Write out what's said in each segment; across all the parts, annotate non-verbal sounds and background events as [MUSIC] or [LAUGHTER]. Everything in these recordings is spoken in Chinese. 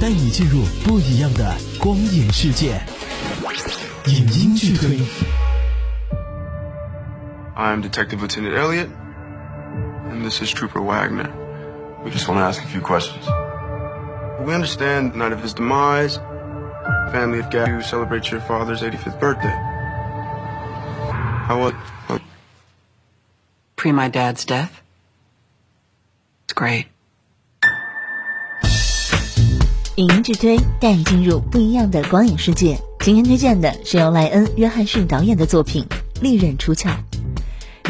带你进入不一样的光影世界。影音剧推。I'm Detective Lieutenant Elliot, and this is Trooper Wagner. We just want to ask a few questions. We understand the night of his demise, family of Gab, you celebrate your father's 85th birthday. How was it? Pre my dad's death? It's great. 影音剧推带你进入不一样的光影世界。今天推荐的是由莱恩·约翰逊导演的作品《利刃出鞘》。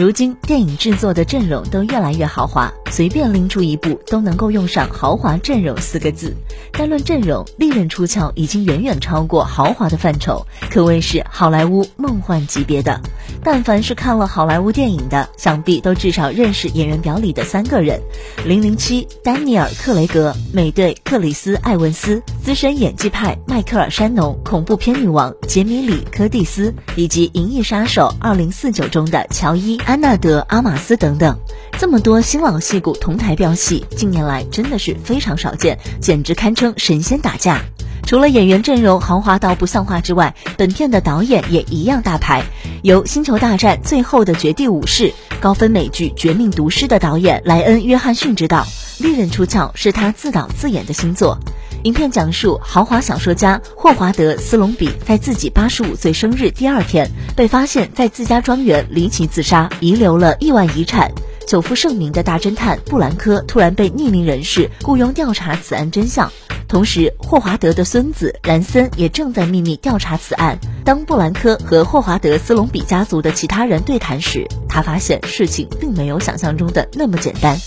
如今电影制作的阵容都越来越豪华，随便拎出一部都能够用上“豪华阵容”四个字。单论阵容，《利刃出鞘》已经远远超过豪华的范畴，可谓是好莱坞梦幻级别的。但凡是看了好莱坞电影的，想必都至少认识演员表里的三个人：零零七丹尼尔·克雷格、美队克里斯·艾文斯、资深演技派迈克尔·山农、恐怖片女王杰米里·柯蒂斯，以及《银翼杀手二零四九》中的乔伊· [LAUGHS] 安纳德·阿玛斯等等。这么多新老戏骨同台飙戏，近年来真的是非常少见，简直堪称神仙打架。除了演员阵容豪华到不像话之外，本片的导演也一样大牌。由《星球大战：最后的绝地武士》高分美剧《绝命毒师》的导演莱恩·约翰逊执导，《利刃出鞘》是他自导自演的新作。影片讲述豪华小说家霍华德·斯隆比在自己八十五岁生日第二天，被发现在自家庄园离奇自杀，遗留了亿万遗产。久负盛名的大侦探布兰科突然被匿名人士雇佣调查此案真相。同时，霍华德的孙子兰森也正在秘密调查此案。当布兰科和霍华德斯隆比家族的其他人对谈时，他发现事情并没有想象中的那么简单。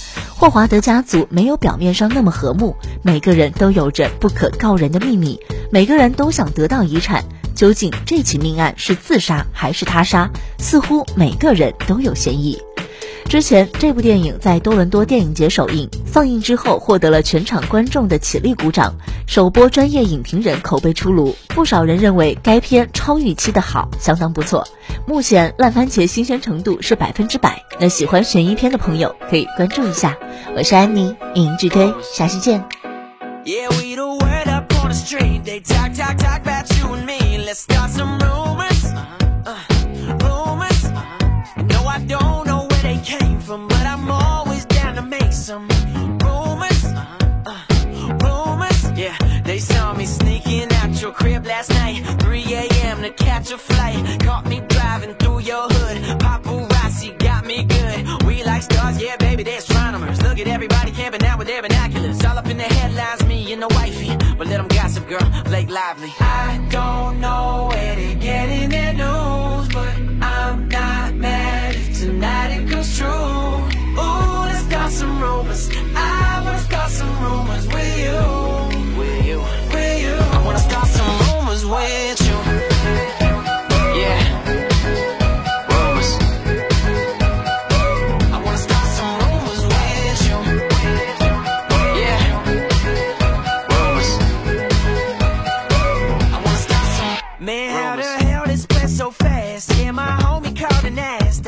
霍华德家族没有表面上那么和睦，每个人都有着不可告人的秘密，每个人都想得到遗产。究竟这起命案是自杀还是他杀？似乎每个人都有嫌疑。之前这部电影在多伦多电影节首映，放映之后获得了全场观众的起立鼓掌。首播专业影评人口碑出炉，不少人认为该片超预期的好，相当不错。目前烂番茄新鲜程度是百分之百，那喜欢悬疑片的朋友可以关注一下。我是安妮，影音剧推，下期见。Catch a flight. Caught me driving through your hood. Paparazzi got me good. We like stars, yeah, baby, they're astronomers. Look at everybody camping out with their binoculars. All up in the headlines, me and the wifey. But let them gossip, girl, Blake Lively. I don't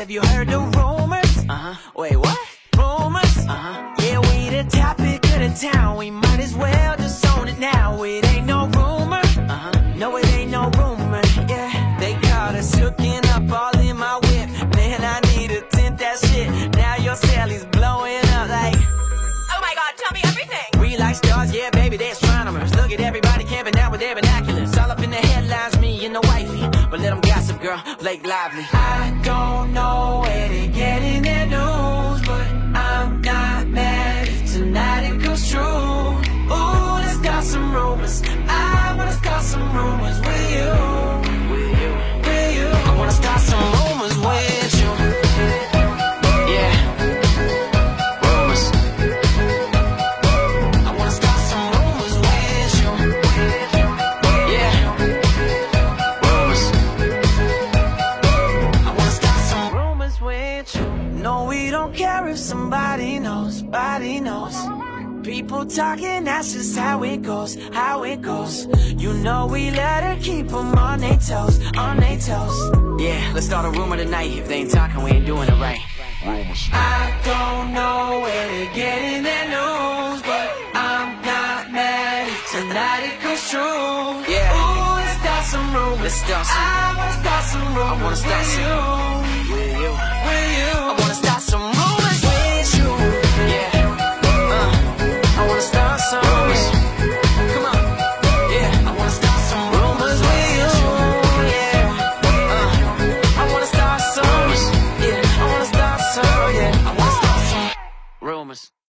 Have you heard the rumors? Uh-huh. Wait, what? Rumors? Uh-huh. Yeah, we the topic of the town. We might as well just own it now. It ain't no rumor. Uh-huh. No, it ain't no rumor. Yeah, they caught us hooking up all in my whip. Man, I need a tint that shit. Now your Sally's girl, Blake Lively. I don't know where to get their if somebody knows, body knows. People talking, that's just how it goes, how it goes. You know we let her keep 'em on their toes, on their toes. Yeah, let's start a rumor tonight. If they ain't talking, we ain't doing it right. I don't know where they're getting their news, but I'm not mad if tonight it comes true. Yeah. Ooh, let's start some rumors. Let's start some. I wanna start some rumors. I wanna start some. With